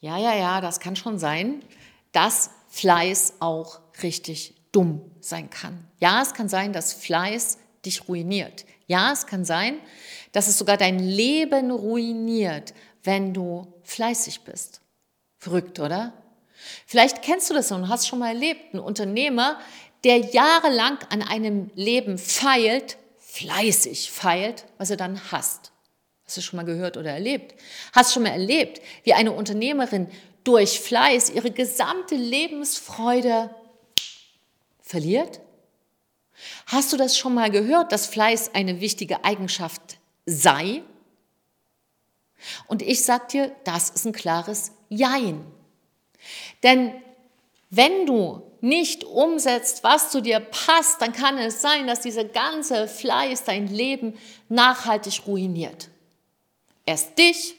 Ja, ja, ja, das kann schon sein, dass Fleiß auch richtig dumm sein kann. Ja, es kann sein, dass Fleiß dich ruiniert. Ja, es kann sein, dass es sogar dein Leben ruiniert, wenn du fleißig bist. Verrückt, oder? Vielleicht kennst du das und hast schon mal erlebt, ein Unternehmer, der jahrelang an einem Leben feilt, fleißig feilt, was er dann hasst. Hast du schon mal gehört oder erlebt? Hast du schon mal erlebt, wie eine Unternehmerin durch Fleiß ihre gesamte Lebensfreude verliert? Hast du das schon mal gehört, dass Fleiß eine wichtige Eigenschaft sei? Und ich sag dir, das ist ein klares Jein. Denn wenn du nicht umsetzt, was zu dir passt, dann kann es sein, dass dieser ganze Fleiß dein Leben nachhaltig ruiniert. Erst dich,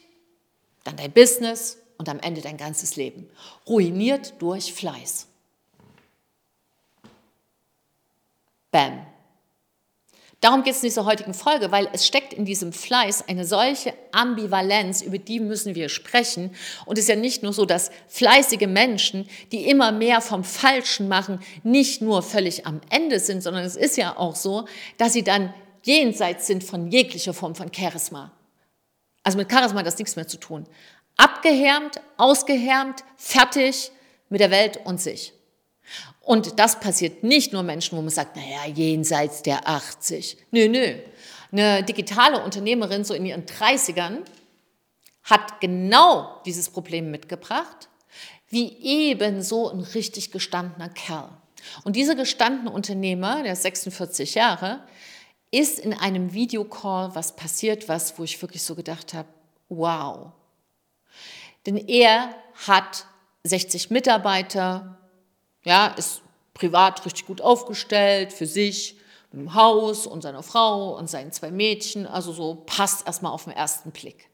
dann dein Business und am Ende dein ganzes Leben. Ruiniert durch Fleiß. Bam. Darum geht es in dieser heutigen Folge, weil es steckt in diesem Fleiß eine solche Ambivalenz, über die müssen wir sprechen. Und es ist ja nicht nur so, dass fleißige Menschen, die immer mehr vom Falschen machen, nicht nur völlig am Ende sind, sondern es ist ja auch so, dass sie dann jenseits sind von jeglicher Form von Charisma. Also mit Charisma hat das nichts mehr zu tun. Abgehärmt, ausgehärmt, fertig mit der Welt und sich. Und das passiert nicht nur Menschen, wo man sagt, naja, jenseits der 80. Nö, nö. Eine digitale Unternehmerin so in ihren 30ern hat genau dieses Problem mitgebracht, wie ebenso ein richtig gestandener Kerl. Und dieser gestandene Unternehmer, der 46 Jahre, ist in einem Videocall was passiert, was, wo ich wirklich so gedacht habe, wow. Denn er hat 60 Mitarbeiter, ja, ist privat richtig gut aufgestellt, für sich, mit dem Haus und seiner Frau und seinen zwei Mädchen. Also so passt erstmal auf den ersten Blick.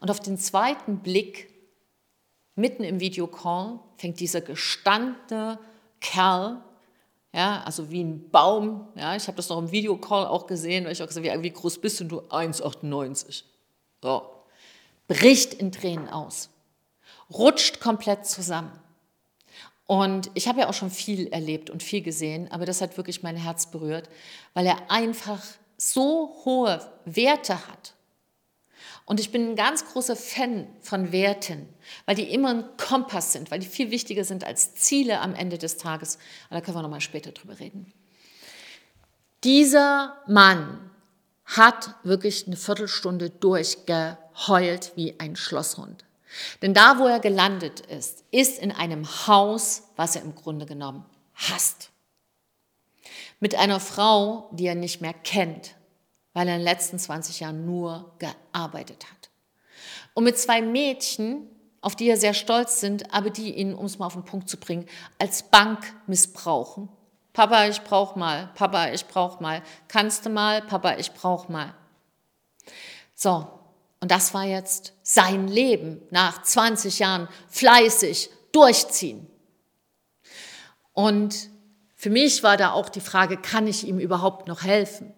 Und auf den zweiten Blick, mitten im Videocall, fängt dieser gestandene Kerl, ja, also wie ein Baum, ja, ich habe das noch im Videocall auch gesehen, weil ich auch gesagt habe, wie groß bist du? 1,98. So. Bricht in Tränen aus. Rutscht komplett zusammen. Und ich habe ja auch schon viel erlebt und viel gesehen, aber das hat wirklich mein Herz berührt, weil er einfach so hohe Werte hat. Und ich bin ein ganz großer Fan von Werten, weil die immer ein Kompass sind, weil die viel wichtiger sind als Ziele am Ende des Tages. Aber da können wir nochmal später drüber reden. Dieser Mann hat wirklich eine Viertelstunde durchgeheult wie ein Schlosshund. Denn da, wo er gelandet ist, ist in einem Haus, was er im Grunde genommen hasst. Mit einer Frau, die er nicht mehr kennt, weil er in den letzten 20 Jahren nur gearbeitet hat. Und mit zwei Mädchen, auf die er sehr stolz sind, aber die ihn, um es mal auf den Punkt zu bringen, als Bank missbrauchen. Papa, ich brauch mal. Papa, ich brauch mal. Kannst du mal? Papa, ich brauch mal. So, und das war jetzt sein Leben nach 20 Jahren fleißig durchziehen. Und für mich war da auch die Frage, kann ich ihm überhaupt noch helfen?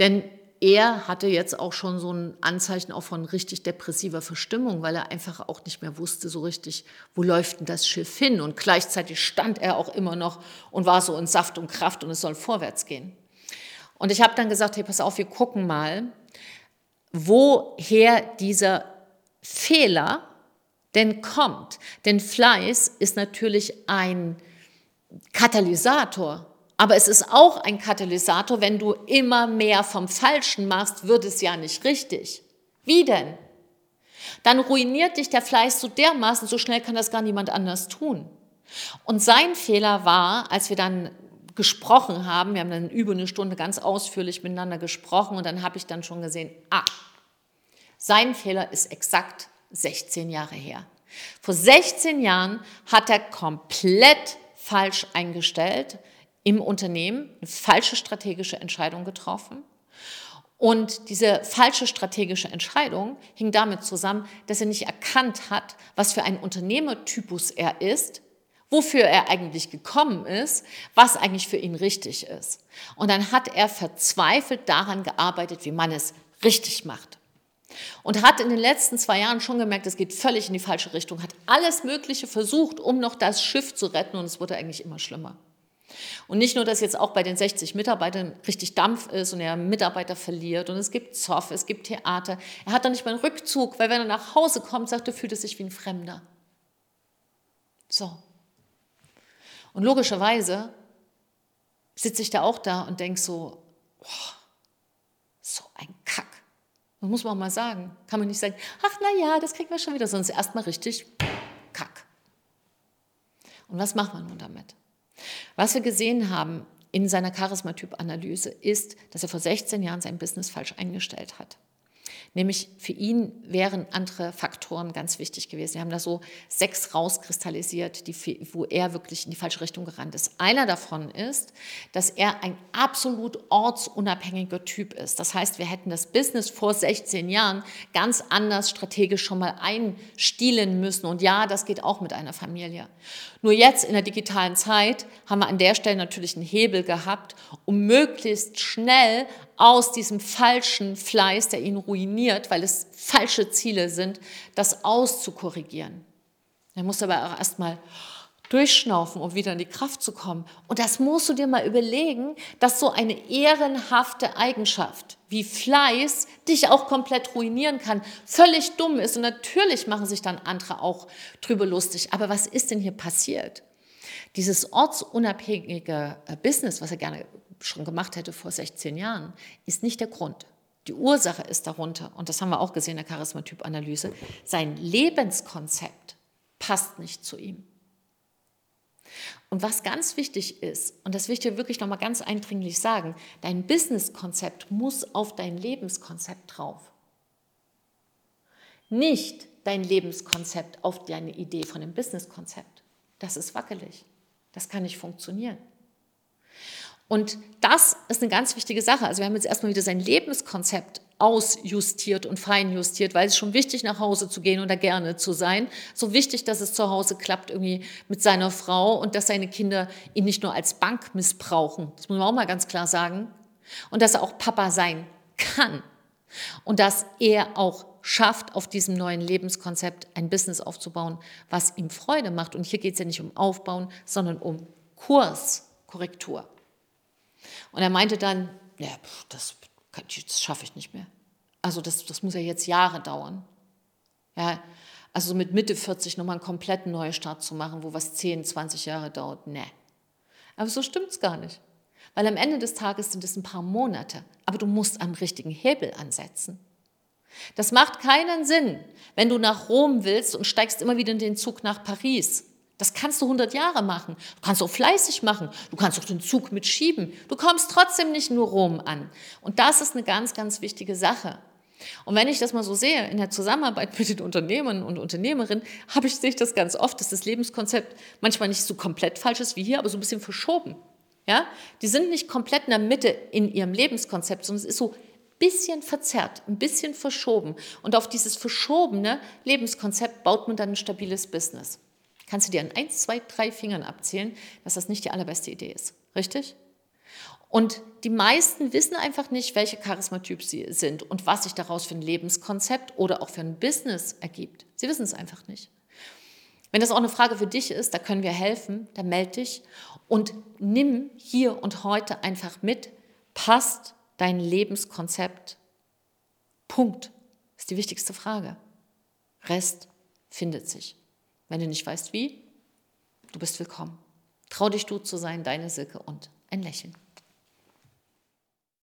Denn er hatte jetzt auch schon so ein Anzeichen auch von richtig depressiver Verstimmung, weil er einfach auch nicht mehr wusste so richtig, wo läuft denn das Schiff hin? Und gleichzeitig stand er auch immer noch und war so in Saft und Kraft und es soll vorwärts gehen. Und ich habe dann gesagt, hey, pass auf, wir gucken mal, woher dieser Fehler denn kommt. Denn Fleiß ist natürlich ein Katalysator. Aber es ist auch ein Katalysator, wenn du immer mehr vom Falschen machst, wird es ja nicht richtig. Wie denn? Dann ruiniert dich der Fleiß so dermaßen, so schnell kann das gar niemand anders tun. Und sein Fehler war, als wir dann gesprochen haben, wir haben dann über eine Stunde ganz ausführlich miteinander gesprochen und dann habe ich dann schon gesehen, ah, sein Fehler ist exakt 16 Jahre her. Vor 16 Jahren hat er komplett falsch eingestellt im Unternehmen, eine falsche strategische Entscheidung getroffen. Und diese falsche strategische Entscheidung hing damit zusammen, dass er nicht erkannt hat, was für ein Unternehmertypus er ist, wofür er eigentlich gekommen ist, was eigentlich für ihn richtig ist. Und dann hat er verzweifelt daran gearbeitet, wie man es richtig macht. Und hat in den letzten zwei Jahren schon gemerkt, es geht völlig in die falsche Richtung, hat alles Mögliche versucht, um noch das Schiff zu retten und es wurde eigentlich immer schlimmer. Und nicht nur, dass jetzt auch bei den 60 Mitarbeitern richtig Dampf ist und er Mitarbeiter verliert und es gibt Zoff, es gibt Theater. Er hat dann nicht mal einen Rückzug, weil wenn er nach Hause kommt, sagt er, fühlt er sich wie ein Fremder. So. Und logischerweise sitze ich da auch da und denke so, boah, so ein Kack. Das muss man auch mal sagen. Kann man nicht sagen, ach na ja, das kriegen wir schon wieder, sonst erstmal richtig Kack. Und was macht man nun damit? Was wir gesehen haben in seiner Charismatyp-Analyse ist, dass er vor 16 Jahren sein Business falsch eingestellt hat. Nämlich für ihn wären andere Faktoren ganz wichtig gewesen. Wir haben da so sechs rauskristallisiert, die, wo er wirklich in die falsche Richtung gerannt ist. Einer davon ist, dass er ein absolut ortsunabhängiger Typ ist. Das heißt, wir hätten das Business vor 16 Jahren ganz anders strategisch schon mal einstielen müssen. Und ja, das geht auch mit einer Familie. Nur jetzt in der digitalen Zeit haben wir an der Stelle natürlich einen Hebel gehabt, um möglichst schnell aus diesem falschen Fleiß, der ihn ruiniert, weil es falsche Ziele sind, das auszukorrigieren. Er muss aber auch erstmal durchschnaufen, um wieder in die Kraft zu kommen. Und das musst du dir mal überlegen, dass so eine ehrenhafte Eigenschaft wie Fleiß dich auch komplett ruinieren kann, völlig dumm ist. Und natürlich machen sich dann andere auch drüber lustig. Aber was ist denn hier passiert? Dieses ortsunabhängige Business, was er gerne schon gemacht hätte vor 16 Jahren, ist nicht der Grund. Die Ursache ist darunter, und das haben wir auch gesehen in der Charismatyp-Analyse, sein Lebenskonzept passt nicht zu ihm. Und was ganz wichtig ist, und das will ich dir wirklich nochmal ganz eindringlich sagen, dein Businesskonzept muss auf dein Lebenskonzept drauf. Nicht dein Lebenskonzept auf deine Idee von dem Businesskonzept. Das ist wackelig. Das kann nicht funktionieren. Und das ist eine ganz wichtige Sache. Also wir haben jetzt erstmal wieder sein Lebenskonzept ausjustiert und feinjustiert, weil es schon wichtig, nach Hause zu gehen da gerne zu sein. So wichtig, dass es zu Hause klappt irgendwie mit seiner Frau und dass seine Kinder ihn nicht nur als Bank missbrauchen. Das muss man auch mal ganz klar sagen. Und dass er auch Papa sein kann. Und dass er auch schafft, auf diesem neuen Lebenskonzept ein Business aufzubauen, was ihm Freude macht. Und hier geht es ja nicht um Aufbauen, sondern um Kurskorrektur. Und er meinte dann, ja, das, das schaffe ich nicht mehr. Also das, das muss ja jetzt Jahre dauern. Ja, also mit Mitte 40 nochmal einen kompletten Neustart zu machen, wo was 10, 20 Jahre dauert, ne. Aber so stimmt es gar nicht. Weil am Ende des Tages sind es ein paar Monate, aber du musst am richtigen Hebel ansetzen. Das macht keinen Sinn, wenn du nach Rom willst und steigst immer wieder in den Zug nach Paris. Das kannst du 100 Jahre machen. Du kannst auch fleißig machen. Du kannst auch den Zug mitschieben. Du kommst trotzdem nicht nur Rom an. Und das ist eine ganz, ganz wichtige Sache. Und wenn ich das mal so sehe in der Zusammenarbeit mit den Unternehmern und Unternehmerinnen, habe ich sehe ich das ganz oft, dass das Lebenskonzept manchmal nicht so komplett falsch ist wie hier, aber so ein bisschen verschoben. Ja, die sind nicht komplett in der Mitte in ihrem Lebenskonzept, sondern es ist so ein bisschen verzerrt, ein bisschen verschoben. Und auf dieses verschobene Lebenskonzept baut man dann ein stabiles Business kannst du dir an eins, zwei, drei Fingern abzählen, dass das nicht die allerbeste Idee ist. Richtig? Und die meisten wissen einfach nicht, welche Charismatyp sie sind und was sich daraus für ein Lebenskonzept oder auch für ein Business ergibt. Sie wissen es einfach nicht. Wenn das auch eine Frage für dich ist, da können wir helfen, dann melde dich und nimm hier und heute einfach mit, passt dein Lebenskonzept? Punkt. Ist die wichtigste Frage. Rest findet sich. Wenn du nicht weißt wie, du bist willkommen. Trau dich du zu sein, deine Silke und ein Lächeln.